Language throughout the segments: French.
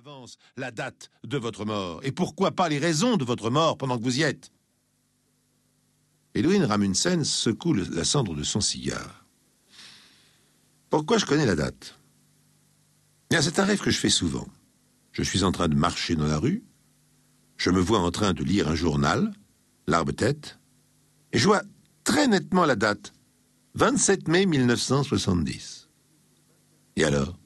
l'avance la date de votre mort Et pourquoi pas les raisons de votre mort pendant que vous y êtes? Edwin Ramundsen secoue la cendre de son cigare. Pourquoi je connais la date? C'est un rêve que je fais souvent. Je suis en train de marcher dans la rue, je me vois en train de lire un journal, l'arbre-tête, et je vois très nettement la date, 27 mai 1970. Et alors?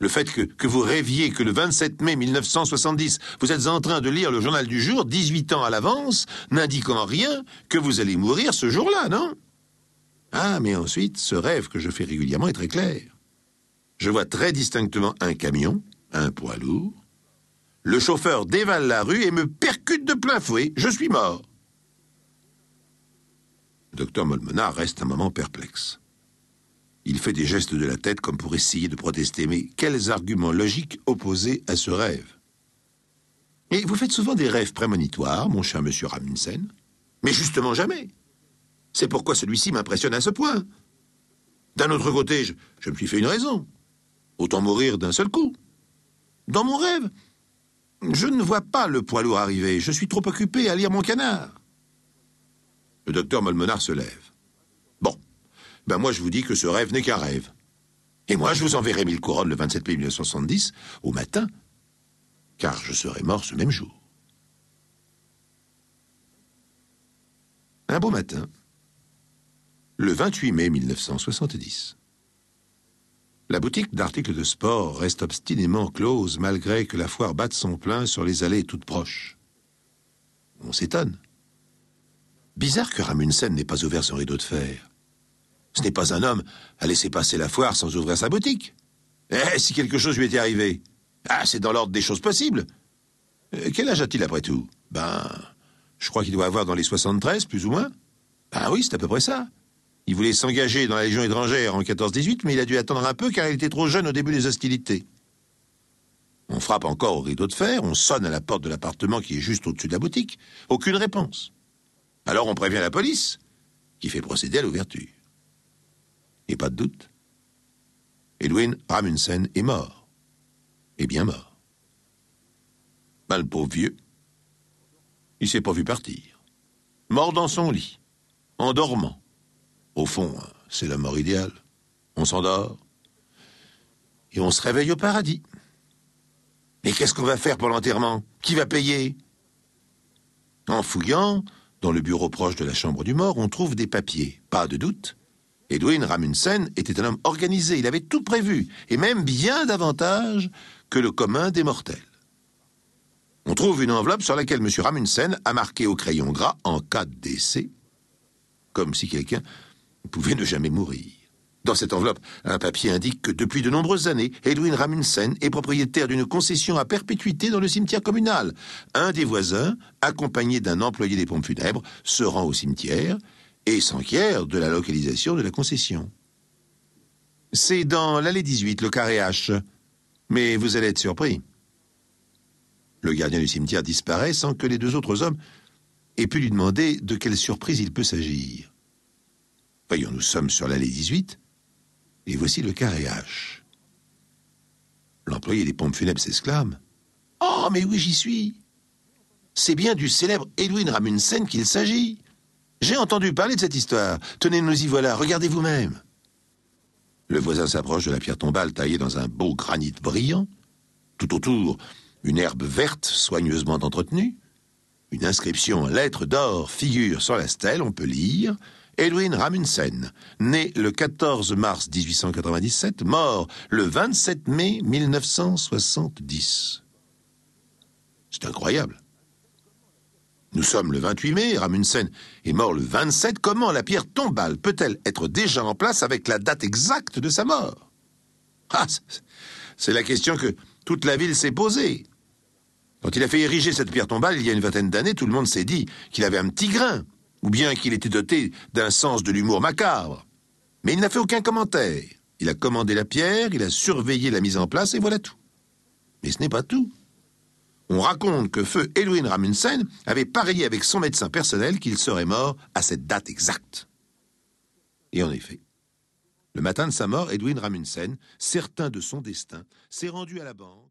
Le fait que, vous rêviez que le 27 mai 1970, vous êtes en train de lire le journal du jour, 18 ans à l'avance, n'indique en rien que vous allez mourir ce jour-là, non? Ah, mais ensuite, ce rêve que je fais régulièrement est très clair. Je vois très distinctement un camion, un poids lourd. Le chauffeur dévale la rue et me percute de plein fouet. Je suis mort. Le docteur Molmenard reste un moment perplexe. Il fait des gestes de la tête comme pour essayer de protester, mais quels arguments logiques opposés à ce rêve? Et vous faites souvent des rêves prémonitoires, mon cher monsieur Ramundsen Mais justement jamais. C'est pourquoi celui-ci m'impressionne à ce point. D'un autre côté, je, je me suis fait une raison. Autant mourir d'un seul coup. Dans mon rêve, je ne vois pas le poids lourd arriver. Je suis trop occupé à lire mon canard. Le docteur Molmenard se lève. Ben moi je vous dis que ce rêve n'est qu'un rêve. Et moi je vous enverrai mille couronnes le 27 mai 1970 au matin, car je serai mort ce même jour. Un beau matin, le 28 mai 1970. La boutique d'articles de sport reste obstinément close malgré que la foire batte son plein sur les allées toutes proches. On s'étonne. Bizarre que Ramundsen n'ait pas ouvert son rideau de fer. Ce n'est pas un homme à laisser passer la foire sans ouvrir sa boutique. Eh, si quelque chose lui était arrivé Ah, c'est dans l'ordre des choses possibles. Euh, quel âge a-t-il après tout? Ben, je crois qu'il doit avoir dans les 73, plus ou moins. Ben oui, c'est à peu près ça. Il voulait s'engager dans la Légion étrangère en 14-18, mais il a dû attendre un peu car il était trop jeune au début des hostilités. On frappe encore au rideau de fer, on sonne à la porte de l'appartement qui est juste au-dessus de la boutique. Aucune réponse. Alors on prévient la police, qui fait procéder à l'ouverture. Et pas de doute. Edwin Ramundsen est mort. Et bien mort. Ben, le pauvre vieux, il s'est pas vu partir. Mort dans son lit, en dormant. Au fond, c'est la mort idéale. On s'endort et on se réveille au paradis. Mais qu'est-ce qu'on va faire pour l'enterrement? Qui va payer? En fouillant, dans le bureau proche de la chambre du mort, on trouve des papiers. Pas de doute. Edwin Ramundsen était un homme organisé, il avait tout prévu, et même bien davantage que le commun des mortels. On trouve une enveloppe sur laquelle M. Ramundsen a marqué au crayon gras en cas de décès, comme si quelqu'un pouvait ne jamais mourir. Dans cette enveloppe, un papier indique que depuis de nombreuses années, Edwin Ramundsen est propriétaire d'une concession à perpétuité dans le cimetière communal. Un des voisins, accompagné d'un employé des pompes funèbres, se rend au cimetière et s'enquiert de la localisation de la concession. C'est dans l'allée 18, le carré H. Mais vous allez être surpris. Le gardien du cimetière disparaît sans que les deux autres hommes aient pu lui demander de quelle surprise il peut s'agir. Voyons, nous sommes sur l'allée 18, et voici le carré H. L'employé des pompes funèbres s'exclame. Oh, mais oui, j'y suis. C'est bien du célèbre Edwin Ramundsen qu'il s'agit. J'ai entendu parler de cette histoire. Tenez, nous y voilà, regardez vous-même. Le voisin s'approche de la pierre tombale taillée dans un beau granit brillant. Tout autour, une herbe verte soigneusement entretenue. Une inscription en lettres d'or figure sur la stèle, on peut lire Edwin Ramundsen, né le 14 mars 1897, mort le 27 mai 1970. C'est incroyable. Nous sommes le 28 mai, Ramundsen est mort le 27. Comment la pierre tombale peut-elle être déjà en place avec la date exacte de sa mort? Ah, c'est la question que toute la ville s'est posée. Quand il a fait ériger cette pierre tombale il y a une vingtaine d'années, tout le monde s'est dit qu'il avait un petit grain ou bien qu'il était doté d'un sens de l'humour macabre. Mais il n'a fait aucun commentaire. Il a commandé la pierre, il a surveillé la mise en place, et voilà tout. Mais ce n'est pas tout. On raconte que feu Edwin Ramundsen avait parié avec son médecin personnel qu'il serait mort à cette date exacte. Et en effet, le matin de sa mort, Edwin Ramundsen, certain de son destin, s'est rendu à la banque.